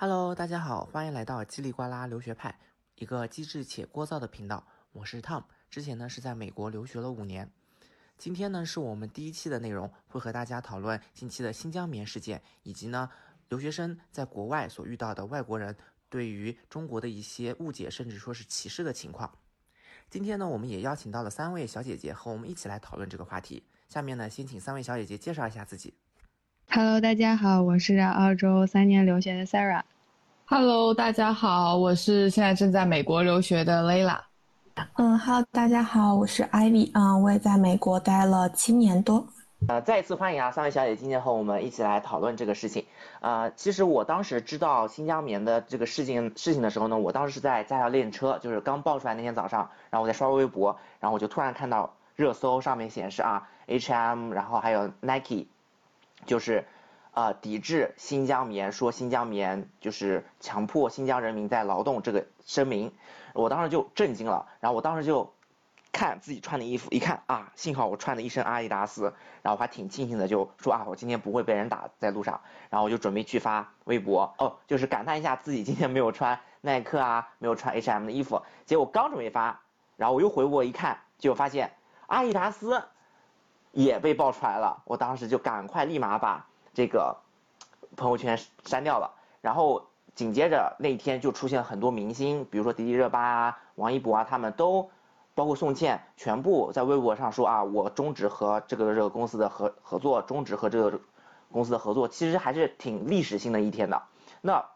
Hello，大家好，欢迎来到叽里呱啦留学派，一个机智且聒噪的频道。我是 Tom，之前呢是在美国留学了五年。今天呢是我们第一期的内容，会和大家讨论近期的新疆棉事件，以及呢留学生在国外所遇到的外国人对于中国的一些误解，甚至说是歧视的情况。今天呢，我们也邀请到了三位小姐姐和我们一起来讨论这个话题。下面呢，先请三位小姐姐介绍一下自己。Hello，大家好，我是澳洲三年留学的 Sarah。Hello，大家好，我是现在正在美国留学的 Layla。嗯，Hello，大家好，我是 Ivy。嗯，我也在美国待了七年多。呃，再一次欢迎啊，三位小姐今天和我们一起来讨论这个事情。呃，其实我当时知道新疆棉的这个事情事情的时候呢，我当时是在驾校练车，就是刚爆出来那天早上，然后我在刷微博，然后我就突然看到热搜上面显示啊，H&M，然后还有 Nike。就是，呃，抵制新疆棉，说新疆棉就是强迫新疆人民在劳动这个声明，我当时就震惊了。然后我当时就看自己穿的衣服，一看啊，幸好我穿的一身阿迪达斯，然后我还挺庆幸的，就说啊，我今天不会被人打在路上。然后我就准备去发微博，哦，就是感叹一下自己今天没有穿耐克啊，没有穿 H&M 的衣服。结果刚准备发，然后我又回我一看，就发现阿迪达斯。也被爆出来了，我当时就赶快立马把这个朋友圈删掉了。然后紧接着那一天就出现很多明星，比如说迪丽热巴啊、王一博啊，他们都包括宋茜，全部在微博上说啊，我终止和这个这个公司的合合作，终止和这个公司的合作。其实还是挺历史性的一天的。那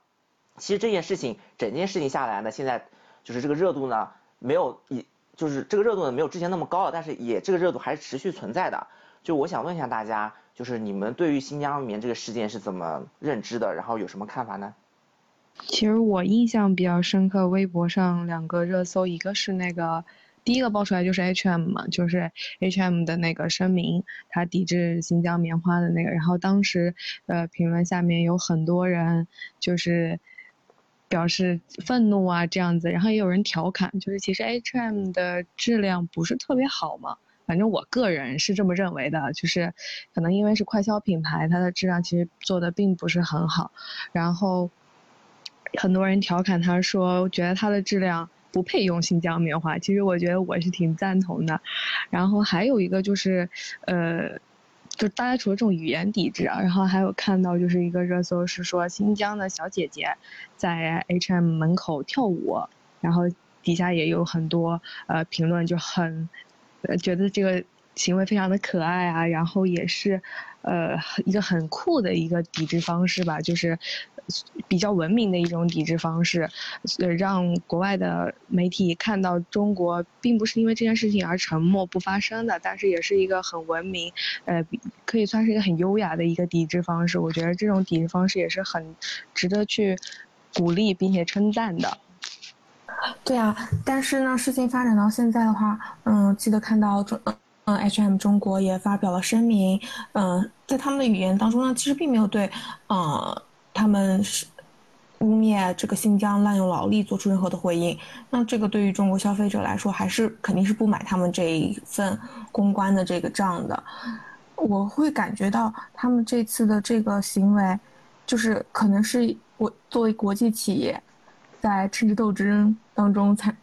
其实这件事情，整件事情下来呢，现在就是这个热度呢，没有以。就是这个热度呢没有之前那么高了，但是也这个热度还是持续存在的。就我想问一下大家，就是你们对于新疆棉这个事件是怎么认知的，然后有什么看法呢？其实我印象比较深刻，微博上两个热搜，一个是那个第一个爆出来就是 H&M 嘛，就是 H&M 的那个声明，它抵制新疆棉花的那个，然后当时呃评论下面有很多人就是。表示愤怒啊，这样子，然后也有人调侃，就是其实 H&M 的质量不是特别好嘛，反正我个人是这么认为的，就是可能因为是快消品牌，它的质量其实做的并不是很好，然后很多人调侃他说，觉得它的质量不配用新疆棉花，其实我觉得我是挺赞同的，然后还有一个就是，呃。就大家除了这种语言抵制啊，然后还有看到就是一个热搜是说新疆的小姐姐在 H&M 门口跳舞，然后底下也有很多呃评论就很，呃觉得这个行为非常的可爱啊，然后也是，呃一个很酷的一个抵制方式吧，就是。比较文明的一种抵制方式，呃，让国外的媒体看到中国并不是因为这件事情而沉默不发声的，但是也是一个很文明，呃，可以算是一个很优雅的一个抵制方式。我觉得这种抵制方式也是很值得去鼓励并且称赞的。对啊，但是呢，事情发展到现在的话，嗯，记得看到中，嗯，H&M 中国也发表了声明，嗯，在他们的语言当中呢，其实并没有对，嗯。他们是污蔑这个新疆滥用劳力，做出任何的回应。那这个对于中国消费者来说，还是肯定是不买他们这一份公关的这个账的。我会感觉到他们这次的这个行为，就是可能是我作为国际企业，在政治斗争当中才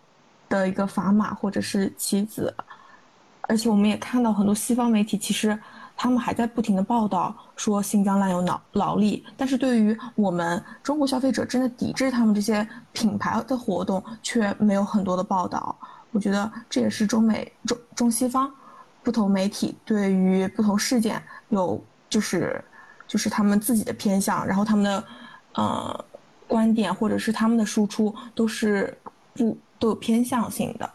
的一个砝码或者是棋子。而且我们也看到很多西方媒体，其实。他们还在不停的报道说新疆滥用劳劳力，但是对于我们中国消费者真的抵制他们这些品牌的活动，却没有很多的报道。我觉得这也是中美中中西方不同媒体对于不同事件有就是就是他们自己的偏向，然后他们的呃观点或者是他们的输出都是不都有偏向性的。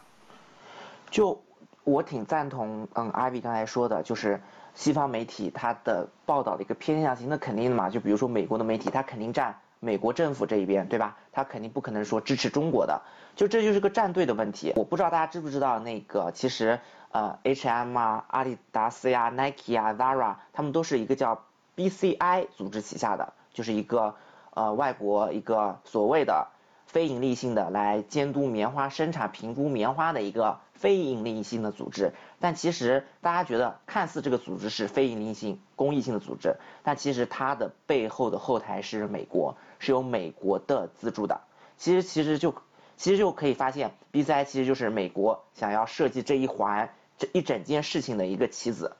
就我挺赞同嗯阿比刚才说的，就是。西方媒体它的报道的一个偏向性，那肯定的嘛，就比如说美国的媒体，它肯定站美国政府这一边，对吧？它肯定不可能说支持中国的，就这就是个站队的问题。我不知道大家知不知道，那个其实呃，H&M 啊、阿迪达斯呀、Nike 啊、Zara，他们都是一个叫 BCI 组织旗下的，就是一个呃外国一个所谓的非盈利性的来监督棉花生产、评估棉花的一个。非盈利性的组织，但其实大家觉得看似这个组织是非盈利性、公益性的组织，但其实它的背后的后台是美国，是由美国的资助的。其实其实就其实就可以发现，BCI 其实就是美国想要设计这一环这一整件事情的一个棋子。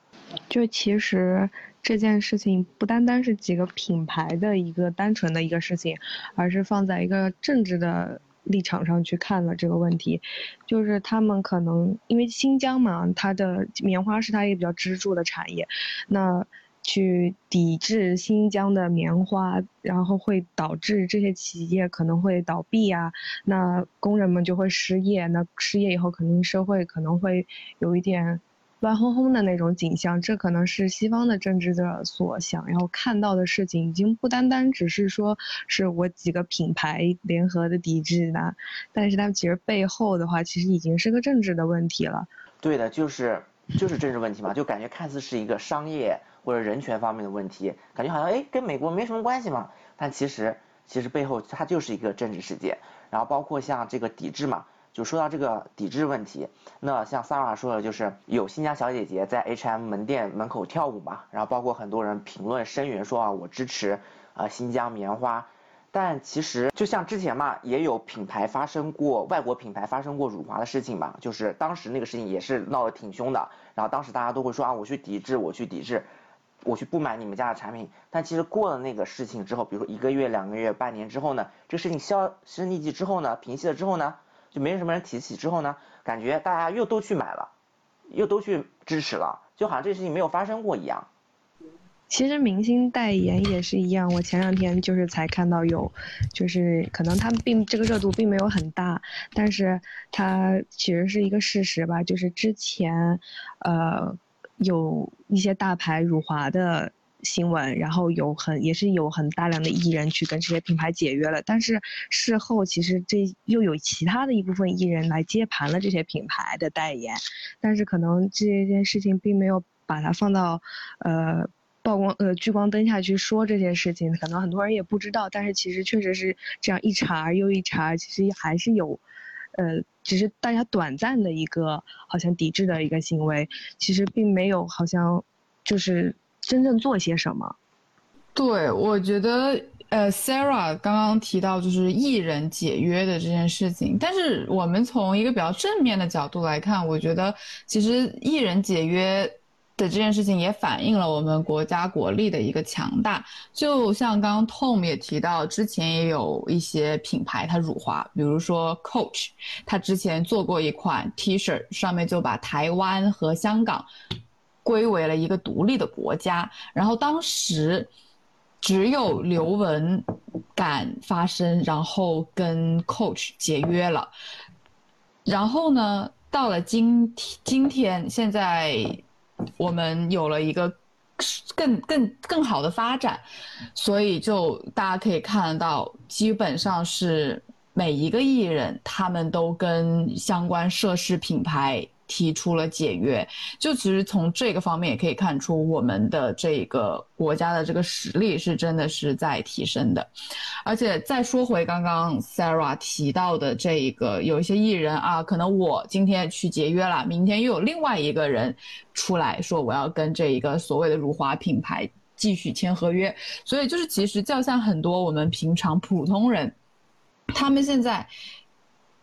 就其实这件事情不单单是几个品牌的一个单纯的一个事情，而是放在一个政治的立场上去看了这个问题。就是他们可能因为新疆嘛，它的棉花是它一个比较支柱的产业，那去抵制新疆的棉花，然后会导致这些企业可能会倒闭啊，那工人们就会失业，那失业以后肯定社会可能会有一点。乱哄哄的那种景象，这可能是西方的政治者所想要看到的事情，已经不单单只是说是我几个品牌联合的抵制的，但是他们其实背后的话，其实已经是个政治的问题了。对的，就是就是政治问题嘛，就感觉看似是一个商业或者人权方面的问题，感觉好像哎跟美国没什么关系嘛，但其实其实背后它就是一个政治事件，然后包括像这个抵制嘛。就说到这个抵制问题，那像 Sara 说的，就是有新疆小姐姐在 H&M 门店门口跳舞嘛，然后包括很多人评论声援说啊，我支持啊新疆棉花，但其实就像之前嘛，也有品牌发生过外国品牌发生过辱华的事情嘛，就是当时那个事情也是闹得挺凶的，然后当时大家都会说啊，我去抵制，我去抵制，我去不买你们家的产品，但其实过了那个事情之后，比如说一个月、两个月、半年之后呢，这个事情消声匿迹之后呢，平息了之后呢？就没什么人提起之后呢，感觉大家又都去买了，又都去支持了，就好像这事情没有发生过一样。其实明星代言也是一样，我前两天就是才看到有，就是可能他们并这个热度并没有很大，但是它其实是一个事实吧，就是之前，呃，有一些大牌辱华的。新闻，然后有很也是有很大量的艺人去跟这些品牌解约了，但是事后其实这又有其他的一部分艺人来接盘了这些品牌的代言，但是可能这件事情并没有把它放到，呃，曝光呃聚光灯下去说这件事情，可能很多人也不知道，但是其实确实是这样一茬又一茬，其实还是有，呃，只是大家短暂的一个好像抵制的一个行为，其实并没有好像就是。真正做些什么？对，我觉得，呃，Sarah 刚刚提到就是艺人解约的这件事情，但是我们从一个比较正面的角度来看，我觉得其实艺人解约的这件事情也反映了我们国家国力的一个强大。就像刚刚 Tom 也提到，之前也有一些品牌它辱华，比如说 Coach，他之前做过一款 T 恤，上面就把台湾和香港。归为了一个独立的国家，然后当时只有刘雯敢发声，然后跟 Coach 解约了。然后呢，到了今，今天现在我们有了一个更更更好的发展，所以就大家可以看到，基本上是每一个艺人他们都跟相关涉事品牌。提出了解约，就其实从这个方面也可以看出，我们的这个国家的这个实力是真的是在提升的。而且再说回刚刚 Sarah 提到的这一个，有一些艺人啊，可能我今天去节约了，明天又有另外一个人出来说我要跟这一个所谓的辱华品牌继续签合约，所以就是其实就像很多我们平常普通人，他们现在。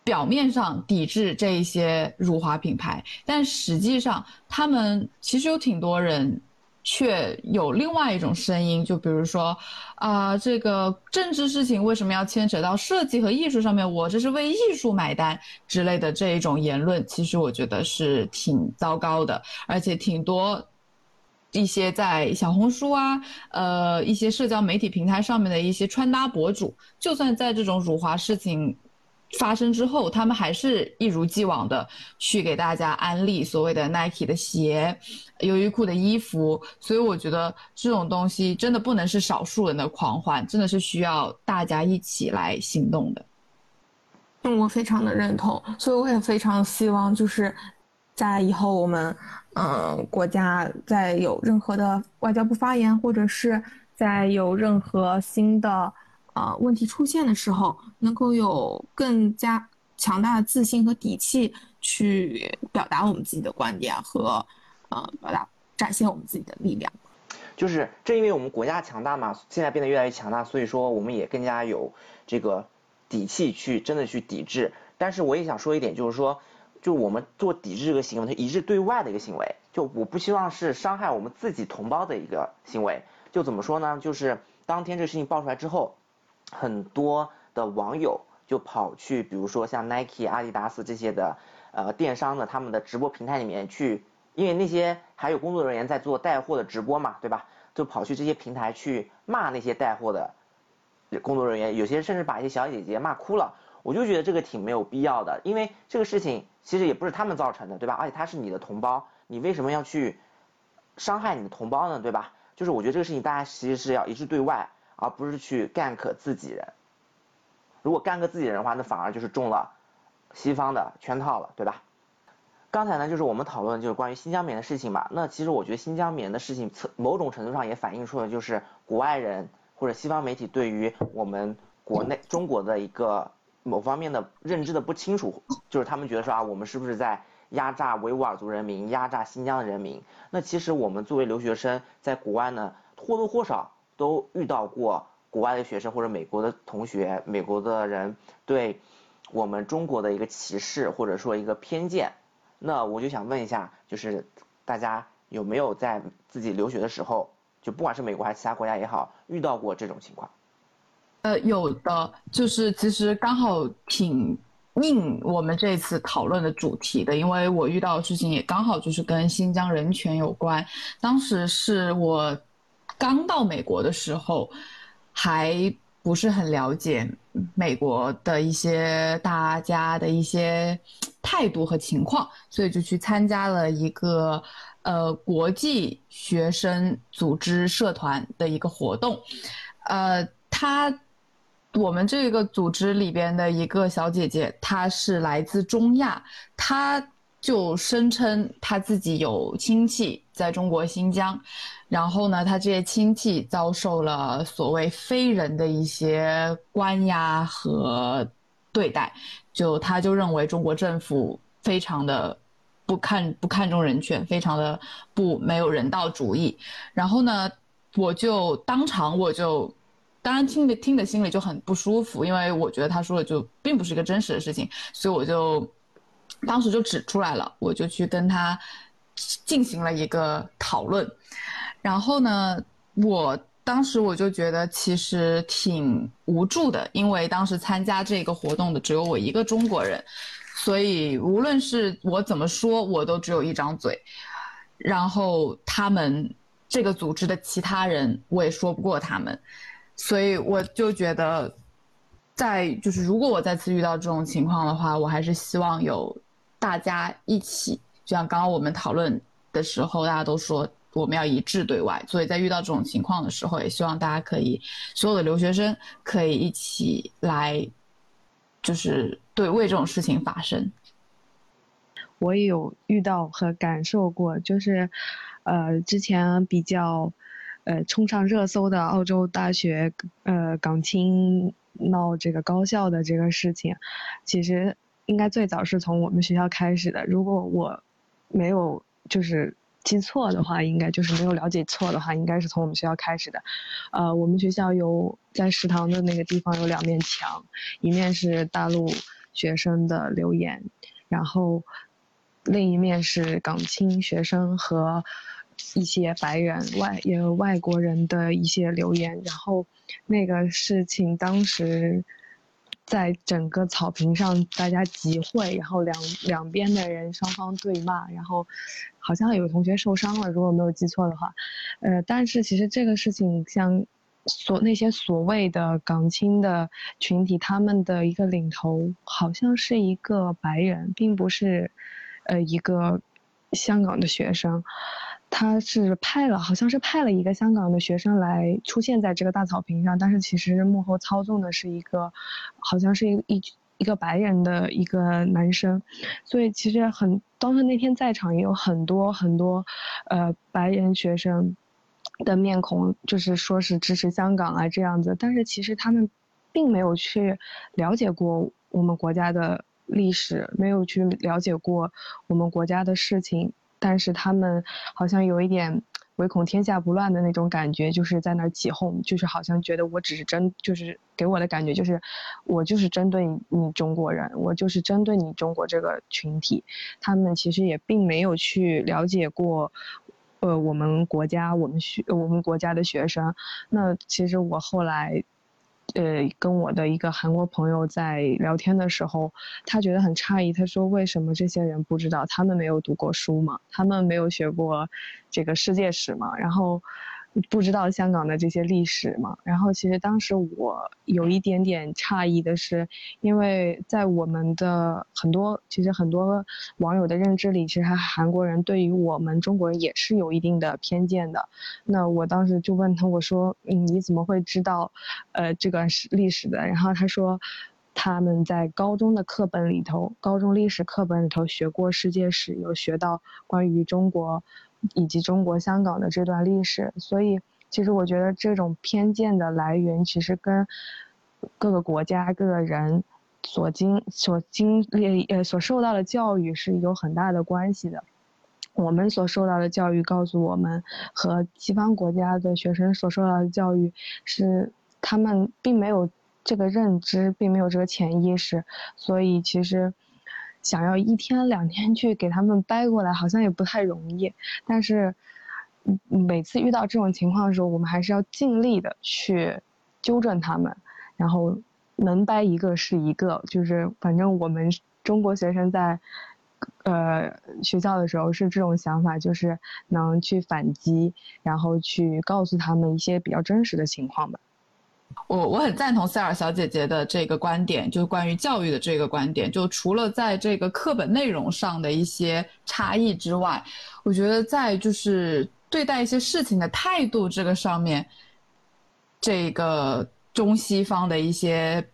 表面上抵制这一些辱华品牌，但实际上他们其实有挺多人，却有另外一种声音，就比如说，啊，这个政治事情为什么要牵扯到设计和艺术上面？我这是为艺术买单之类的这一种言论，其实我觉得是挺糟糕的，而且挺多一些在小红书啊，呃，一些社交媒体平台上面的一些穿搭博主，就算在这种辱华事情。发生之后，他们还是一如既往的去给大家安利所谓的 Nike 的鞋、优衣库的衣服，所以我觉得这种东西真的不能是少数人的狂欢，真的是需要大家一起来行动的。嗯，我非常的认同，所以我也非常希望，就是在以后我们，嗯，国家在有任何的外交部发言，或者是在有任何新的。呃，问题出现的时候，能够有更加强大的自信和底气去表达我们自己的观点和，呃，表达展现我们自己的力量。就是正因为我们国家强大嘛，现在变得越来越强大，所以说我们也更加有这个底气去真的去抵制。但是我也想说一点，就是说，就我们做抵制这个行为，它一致对外的一个行为，就我不希望是伤害我们自己同胞的一个行为。就怎么说呢？就是当天这个事情爆出来之后，很多的网友就跑去，比如说像 Nike、阿迪达斯这些的呃电商的他们的直播平台里面去。因为那些还有工作人员在做带货的直播嘛，对吧？就跑去这些平台去骂那些带货的工作人员，有些甚至把一些小姐姐骂哭了。我就觉得这个挺没有必要的，因为这个事情其实也不是他们造成的，对吧？而且他是你的同胞，你为什么要去伤害你的同胞呢？对吧？就是我觉得这个事情大家其实是要一致对外，而不是去干克自己人。如果干克自己人的话，那反而就是中了西方的圈套了，对吧？刚才呢，就是我们讨论就是关于新疆棉的事情嘛。那其实我觉得新疆棉的事情，某种程度上也反映出了就是国外人或者西方媒体对于我们国内中国的一个某方面的认知的不清楚，就是他们觉得说啊，我们是不是在压榨维吾尔族人民，压榨新疆的人民？那其实我们作为留学生在国外呢，或多或少都遇到过国外的学生或者美国的同学、美国的人对我们中国的一个歧视或者说一个偏见。那我就想问一下，就是大家有没有在自己留学的时候，就不管是美国还是其他国家也好，遇到过这种情况？呃，有的，就是其实刚好挺应我们这次讨论的主题的，因为我遇到的事情也刚好就是跟新疆人权有关。当时是我刚到美国的时候，还。不是很了解美国的一些大家的一些态度和情况，所以就去参加了一个呃国际学生组织社团的一个活动，呃，他我们这个组织里边的一个小姐姐，她是来自中亚，她。就声称他自己有亲戚在中国新疆，然后呢，他这些亲戚遭受了所谓非人的一些关押和对待，就他就认为中国政府非常的不看不看重人权，非常的不没有人道主义。然后呢，我就当场我就，当然听着听着心里就很不舒服，因为我觉得他说的就并不是一个真实的事情，所以我就。当时就指出来了，我就去跟他进行了一个讨论，然后呢，我当时我就觉得其实挺无助的，因为当时参加这个活动的只有我一个中国人，所以无论是我怎么说，我都只有一张嘴，然后他们这个组织的其他人我也说不过他们，所以我就觉得，在就是如果我再次遇到这种情况的话，我还是希望有。大家一起，就像刚刚我们讨论的时候，大家都说我们要一致对外，所以在遇到这种情况的时候，也希望大家可以，所有的留学生可以一起来，就是对为这种事情发声。我也有遇到和感受过，就是，呃，之前比较，呃，冲上热搜的澳洲大学，呃，港青闹这个高校的这个事情，其实。应该最早是从我们学校开始的。如果我没有就是记错的话，应该就是没有了解错的话，应该是从我们学校开始的。呃，我们学校有在食堂的那个地方有两面墙，一面是大陆学生的留言，然后另一面是港青学生和一些白人外也有外国人的一些留言。然后那个事情当时。在整个草坪上，大家集会，然后两两边的人双方对骂，然后好像有同学受伤了，如果没有记错的话，呃，但是其实这个事情，像所那些所谓的港青的群体，他们的一个领头好像是一个白人，并不是呃一个香港的学生。他是派了，好像是派了一个香港的学生来出现在这个大草坪上，但是其实幕后操纵的是一个，好像是一一一个白人的一个男生，所以其实很当时那天在场也有很多很多，呃白人学生的面孔，就是说是支持香港啊这样子，但是其实他们并没有去了解过我们国家的历史，没有去了解过我们国家的事情。但是他们好像有一点唯恐天下不乱的那种感觉，就是在那儿起哄，就是好像觉得我只是针，就是给我的感觉就是，我就是针对你中国人，我就是针对你中国这个群体，他们其实也并没有去了解过，呃，我们国家我们学我们国家的学生，那其实我后来。呃，跟我的一个韩国朋友在聊天的时候，他觉得很诧异。他说：“为什么这些人不知道？他们没有读过书吗？他们没有学过这个世界史吗？”然后。不知道香港的这些历史嘛？然后其实当时我有一点点诧异的是，因为在我们的很多其实很多网友的认知里，其实韩国人对于我们中国人也是有一定的偏见的。那我当时就问他，我说：“嗯，你怎么会知道，呃，这个是历史的？”然后他说，他们在高中的课本里头，高中历史课本里头学过世界史，有学到关于中国。以及中国香港的这段历史，所以其实我觉得这种偏见的来源，其实跟各个国家、各个人所经、所经历、呃所受到的教育是有很大的关系的。我们所受到的教育告诉我们，和西方国家的学生所受到的教育是他们并没有这个认知，并没有这个潜意识，所以其实。想要一天两天去给他们掰过来，好像也不太容易。但是，每次遇到这种情况的时候，我们还是要尽力的去纠正他们，然后能掰一个是一个。就是反正我们中国学生在，呃学校的时候是这种想法，就是能去反击，然后去告诉他们一些比较真实的情况吧。我我很赞同塞尔小姐姐的这个观点，就是关于教育的这个观点。就除了在这个课本内容上的一些差异之外，我觉得在就是对待一些事情的态度这个上面，这个中西方的一些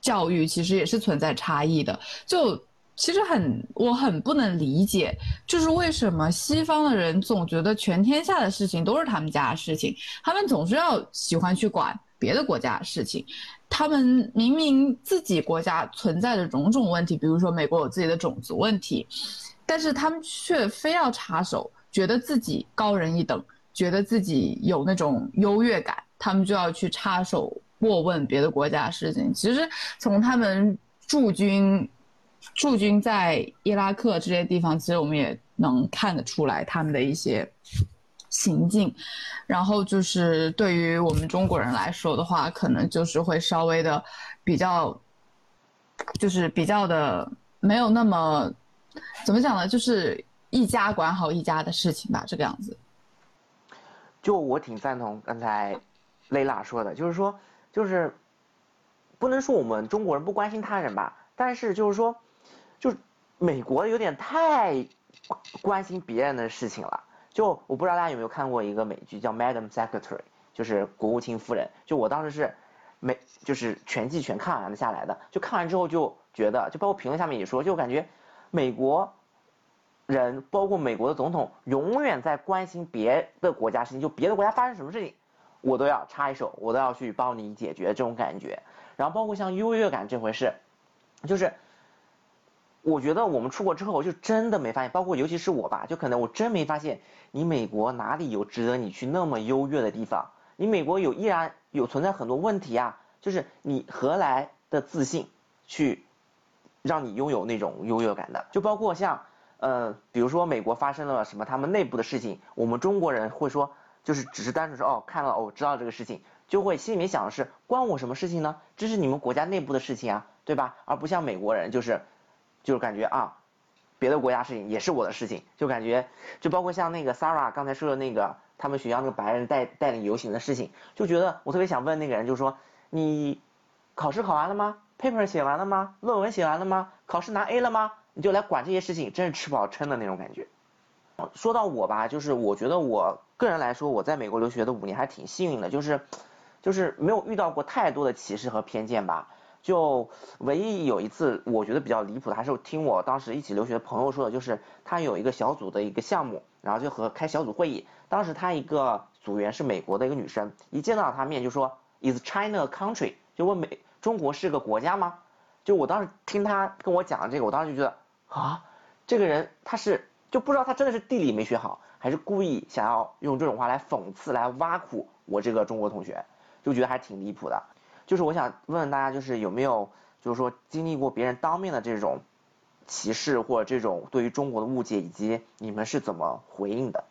教育其实也是存在差异的。就其实很我很不能理解，就是为什么西方的人总觉得全天下的事情都是他们家的事情，他们总是要喜欢去管。别的国家的事情，他们明明自己国家存在着种种问题，比如说美国有自己的种族问题，但是他们却非要插手，觉得自己高人一等，觉得自己有那种优越感，他们就要去插手过问别的国家的事情。其实从他们驻军驻军在伊拉克这些地方，其实我们也能看得出来他们的一些。行径，然后就是对于我们中国人来说的话，可能就是会稍微的比较，就是比较的没有那么怎么讲呢？就是一家管好一家的事情吧，这个样子。就我挺赞同刚才雷拉说的，就是说，就是不能说我们中国人不关心他人吧，但是就是说，就美国有点太关心别人的事情了。就我不知道大家有没有看过一个美剧叫《Madam Secretary》，就是国务卿夫人。就我当时是没，就是全季全看完了下来的。就看完之后就觉得，就包括评论下面也说，就感觉美国人，包括美国的总统，永远在关心别的国家事情，就别的国家发生什么事情，我都要插一手，我都要去帮你解决这种感觉。然后包括像优越感这回事，就是。我觉得我们出国之后，就真的没发现，包括尤其是我吧，就可能我真没发现，你美国哪里有值得你去那么优越的地方？你美国有依然有存在很多问题啊，就是你何来的自信去让你拥有那种优越感的？就包括像呃，比如说美国发生了什么他们内部的事情，我们中国人会说，就是只是单纯说哦，看了哦，知道这个事情，就会心里面想的是关我什么事情呢？这是你们国家内部的事情啊，对吧？而不像美国人就是。就是感觉啊，别的国家事情也是我的事情，就感觉就包括像那个 Sarah 刚才说的那个他们学校那个白人带带领游行的事情，就觉得我特别想问那个人，就是说你考试考完了吗？paper 写完了吗？论文写完了吗？考试拿 A 了吗？你就来管这些事情，真是吃饱撑的那种感觉。说到我吧，就是我觉得我个人来说，我在美国留学的五年还挺幸运的，就是就是没有遇到过太多的歧视和偏见吧。就唯一有一次，我觉得比较离谱的，还是听我当时一起留学的朋友说的，就是他有一个小组的一个项目，然后就和开小组会议，当时他一个组员是美国的一个女生，一见到他面就说，Is China a country？就问美中国是个国家吗？就我当时听他跟我讲这个，我当时就觉得啊，这个人他是就不知道他真的是地理没学好。还是故意想要用这种话来讽刺、来挖苦我这个中国同学？就觉得还挺离谱的。就是我想问问大家，就是有没有就是说经历过别人当面的这种歧视或者这种对于中国的误解，以及你们是怎么回应的？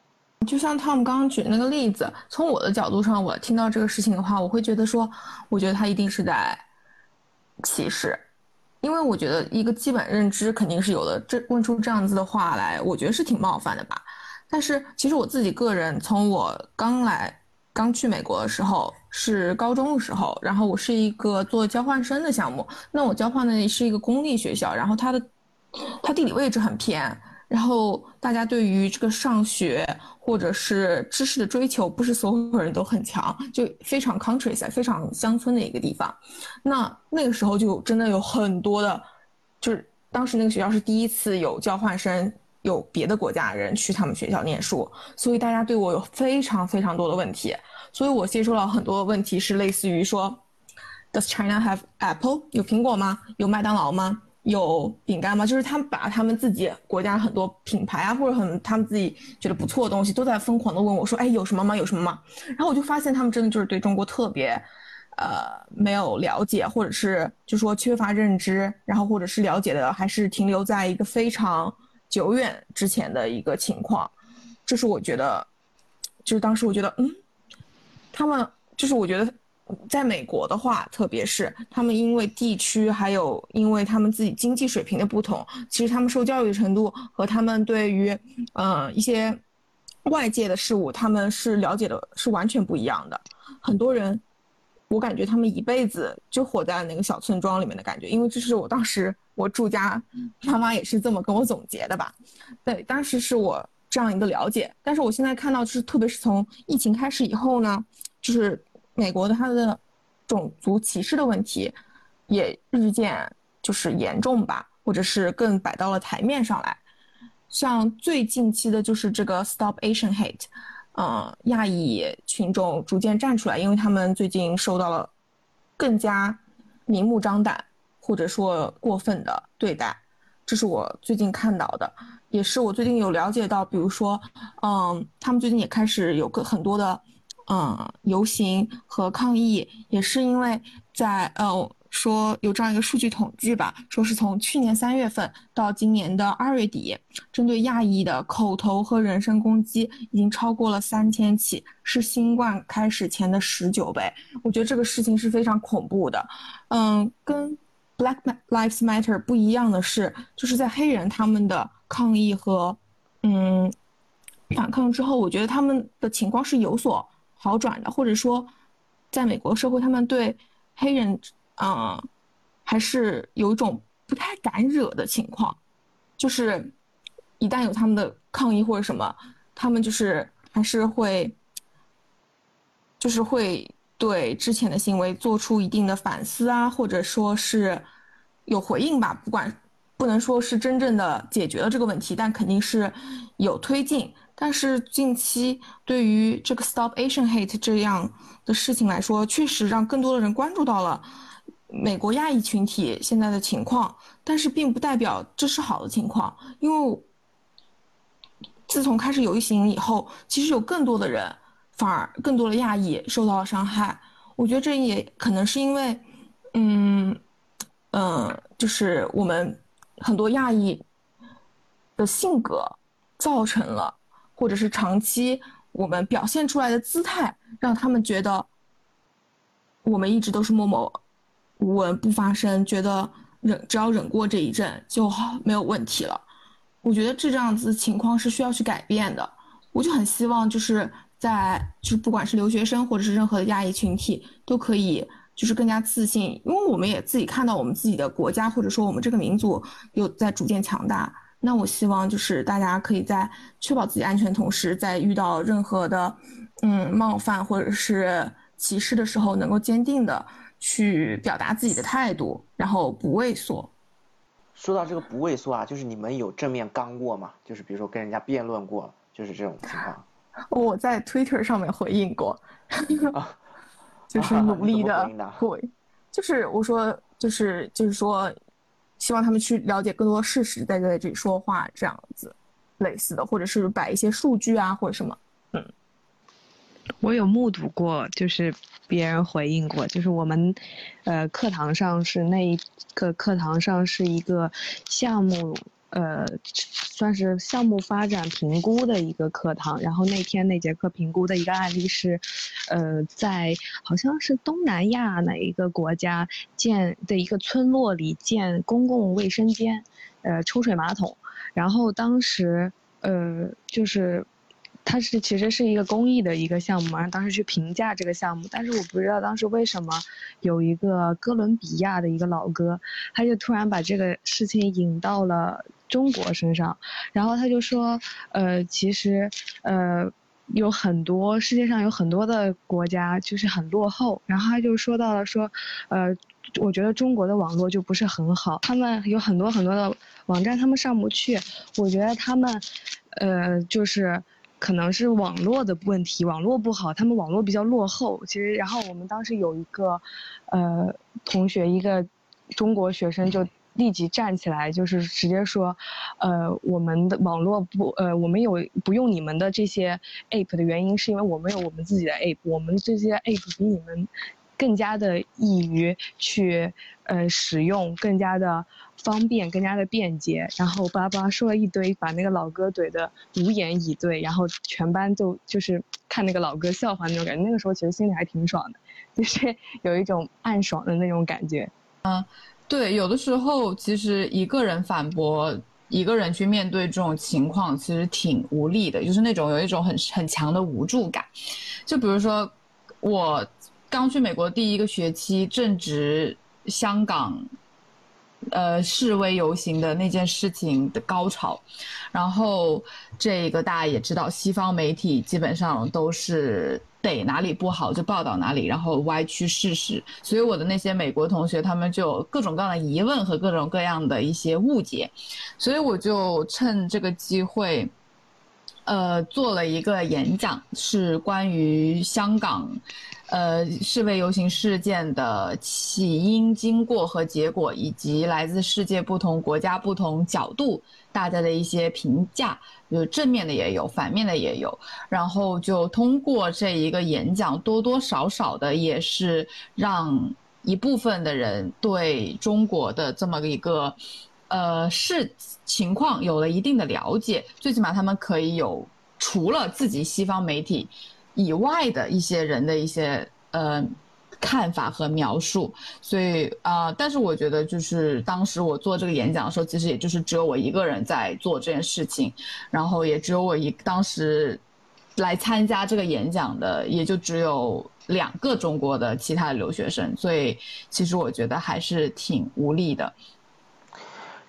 就像 Tom 刚刚举那个例子，从我的角度上，我听到这个事情的话，我会觉得说，我觉得他一定是在歧视，因为我觉得一个基本认知肯定是有的。这问出这样子的话来，我觉得是挺冒犯的吧。但是其实我自己个人，从我刚来、刚去美国的时候是高中的时候，然后我是一个做交换生的项目，那我交换的是一个公立学校，然后它的它地理位置很偏。然后大家对于这个上学或者是知识的追求，不是所有人都很强，就非常 countryside，非常乡村的一个地方。那那个时候就真的有很多的，就是当时那个学校是第一次有交换生，有别的国家人去他们学校念书，所以大家对我有非常非常多的问题。所以我接收到很多问题是类似于说，Does China have apple？有苹果吗？有麦当劳吗？有饼干吗？就是他们把他们自己国家很多品牌啊，或者很他们自己觉得不错的东西，都在疯狂的问我说：“哎，有什么吗？有什么吗？”然后我就发现他们真的就是对中国特别，呃，没有了解，或者是就说缺乏认知，然后或者是了解的还是停留在一个非常久远之前的一个情况。这是我觉得，就是当时我觉得，嗯，他们就是我觉得。在美国的话，特别是他们因为地区，还有因为他们自己经济水平的不同，其实他们受教育程度和他们对于，嗯一些外界的事物，他们是了解的是完全不一样的。很多人，我感觉他们一辈子就活在那个小村庄里面的感觉，因为这是我当时我住家，妈妈也是这么跟我总结的吧。对，当时是我这样一个了解，但是我现在看到，就是特别是从疫情开始以后呢，就是。美国的它的种族歧视的问题也日渐就是严重吧，或者是更摆到了台面上来。像最近期的就是这个 Stop Asian Hate，嗯，亚裔群众逐渐站出来，因为他们最近受到了更加明目张胆或者说过分的对待。这是我最近看到的，也是我最近有了解到，比如说，嗯，他们最近也开始有个很多的。嗯，游行和抗议也是因为在呃说有这样一个数据统计吧，说是从去年三月份到今年的二月底，针对亚裔的口头和人身攻击已经超过了三千起，是新冠开始前的十九倍。我觉得这个事情是非常恐怖的。嗯，跟 Black Lives Matter 不一样的是，就是在黑人他们的抗议和嗯反抗之后，我觉得他们的情况是有所。好转的，或者说，在美国社会，他们对黑人，嗯，还是有一种不太敢惹的情况，就是一旦有他们的抗议或者什么，他们就是还是会，就是会对之前的行为做出一定的反思啊，或者说是有回应吧。不管不能说是真正的解决了这个问题，但肯定是有推进。但是近期对于这个 Stop Asian Hate 这样的事情来说，确实让更多的人关注到了美国亚裔群体现在的情况。但是并不代表这是好的情况，因为自从开始游行以后，其实有更多的人，反而更多的亚裔受到了伤害。我觉得这也可能是因为，嗯嗯，就是我们很多亚裔的性格造成了。或者是长期我们表现出来的姿态，让他们觉得我们一直都是默默无闻不发声，觉得忍只要忍过这一阵就好没有问题了。我觉得这这样子情况是需要去改变的。我就很希望就是在就是不管是留学生或者是任何的亚裔群体都可以就是更加自信，因为我们也自己看到我们自己的国家或者说我们这个民族有在逐渐强大。那我希望就是大家可以在确保自己安全同时，在遇到任何的，嗯冒犯或者是歧视的时候，能够坚定的去表达自己的态度，然后不畏缩。说到这个不畏缩啊，就是你们有正面刚过吗？就是比如说跟人家辩论过，就是这种情况。我在 Twitter 上面回应过 就是努力的回，就是我说，就是就是说。希望他们去了解更多事实，再在这里说话这样子，类似的，或者是摆一些数据啊，或者什么。我有目睹过，就是别人回应过，就是我们，呃，课堂上是那一个课堂上是一个项目。呃，算是项目发展评估的一个课堂。然后那天那节课评估的一个案例是，呃，在好像是东南亚哪一个国家建的一个村落里建公共卫生间，呃，抽水马桶。然后当时，呃，就是。它是其实是一个公益的一个项目嘛，然后当时去评价这个项目，但是我不知道当时为什么有一个哥伦比亚的一个老哥，他就突然把这个事情引到了中国身上，然后他就说，呃，其实，呃，有很多世界上有很多的国家就是很落后，然后他就说到了说，呃，我觉得中国的网络就不是很好，他们有很多很多的网站他们上不去，我觉得他们，呃，就是。可能是网络的问题，网络不好，他们网络比较落后。其实，然后我们当时有一个，呃，同学，一个中国学生就立即站起来，就是直接说，呃，我们的网络不，呃，我们有不用你们的这些 app 的原因，是因为我们有我们自己的 app，我们这些 app 比你们更加的易于去呃使用，更加的。方便更加的便捷，然后巴拉巴拉说了一堆，把那个老哥怼得无言以对，然后全班就就是看那个老哥笑话那种感觉。那个时候其实心里还挺爽的，就是有一种暗爽的那种感觉。嗯，对，有的时候其实一个人反驳，一个人去面对这种情况，其实挺无力的，就是那种有一种很很强的无助感。就比如说我刚去美国第一个学期，正值香港。呃，示威游行的那件事情的高潮，然后这个大家也知道，西方媒体基本上都是得哪里不好就报道哪里，然后歪曲事实，所以我的那些美国同学他们就各种各样的疑问和各种各样的一些误解，所以我就趁这个机会。呃，做了一个演讲，是关于香港，呃，示威游行事件的起因、经过和结果，以及来自世界不同国家不同角度大家的一些评价，有正面的也有，反面的也有。然后就通过这一个演讲，多多少少的也是让一部分的人对中国的这么一个。呃，是情况有了一定的了解，最起码他们可以有除了自己西方媒体以外的一些人的一些呃看法和描述。所以啊，但是我觉得就是当时我做这个演讲的时候，其实也就是只有我一个人在做这件事情，然后也只有我一当时来参加这个演讲的，也就只有两个中国的其他的留学生，所以其实我觉得还是挺无力的。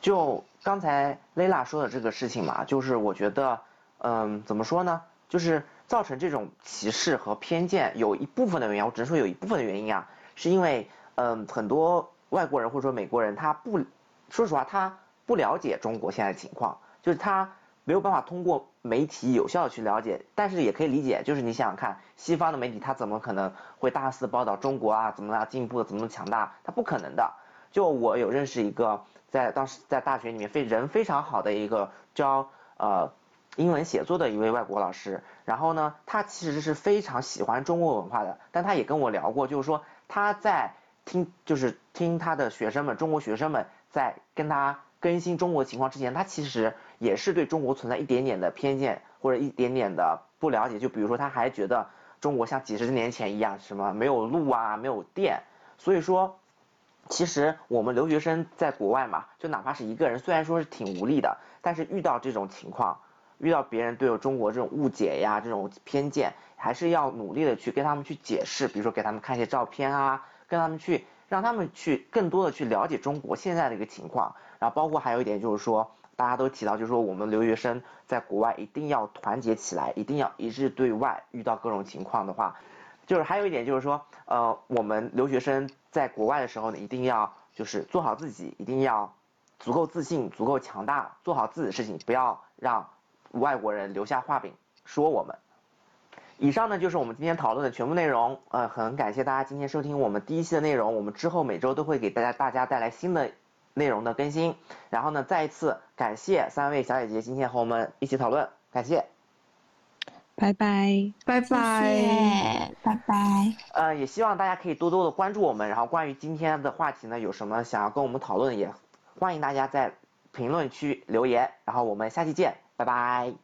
就刚才蕾拉说的这个事情嘛，就是我觉得，嗯，怎么说呢？就是造成这种歧视和偏见，有一部分的原因，我只能说有一部分的原因啊，是因为，嗯，很多外国人或者说美国人，他不，说实话，他不了解中国现在的情况，就是他没有办法通过媒体有效的去了解，但是也可以理解，就是你想想看，西方的媒体他怎么可能会大肆报道中国啊，怎么啊进步，怎么强大，他不可能的。就我有认识一个。在当时在大学里面非人非常好的一个教呃英文写作的一位外国老师，然后呢，他其实是非常喜欢中国文化的，但他也跟我聊过，就是说他在听就是听他的学生们中国学生们在跟他更新中国情况之前，他其实也是对中国存在一点点的偏见或者一点点的不了解，就比如说他还觉得中国像几十年前一样什么没有路啊没有电，所以说。其实我们留学生在国外嘛，就哪怕是一个人，虽然说是挺无力的，但是遇到这种情况，遇到别人对中国这种误解呀、这种偏见，还是要努力的去跟他们去解释，比如说给他们看一些照片啊，跟他们去让他们去更多的去了解中国现在的一个情况。然后包括还有一点就是说，大家都提到就是说我们留学生在国外一定要团结起来，一定要一致对外。遇到各种情况的话，就是还有一点就是说，呃，我们留学生。在国外的时候呢，一定要就是做好自己，一定要足够自信、足够强大，做好自己的事情，不要让外国人留下画饼说我们。以上呢就是我们今天讨论的全部内容，呃，很感谢大家今天收听我们第一期的内容，我们之后每周都会给大家大家带来新的内容的更新。然后呢，再一次感谢三位小姐姐今天和我们一起讨论，感谢。拜拜，拜拜，拜拜。呃，也希望大家可以多多的关注我们。然后关于今天的话题呢，有什么想要跟我们讨论，也欢迎大家在评论区留言。然后我们下期见，拜拜。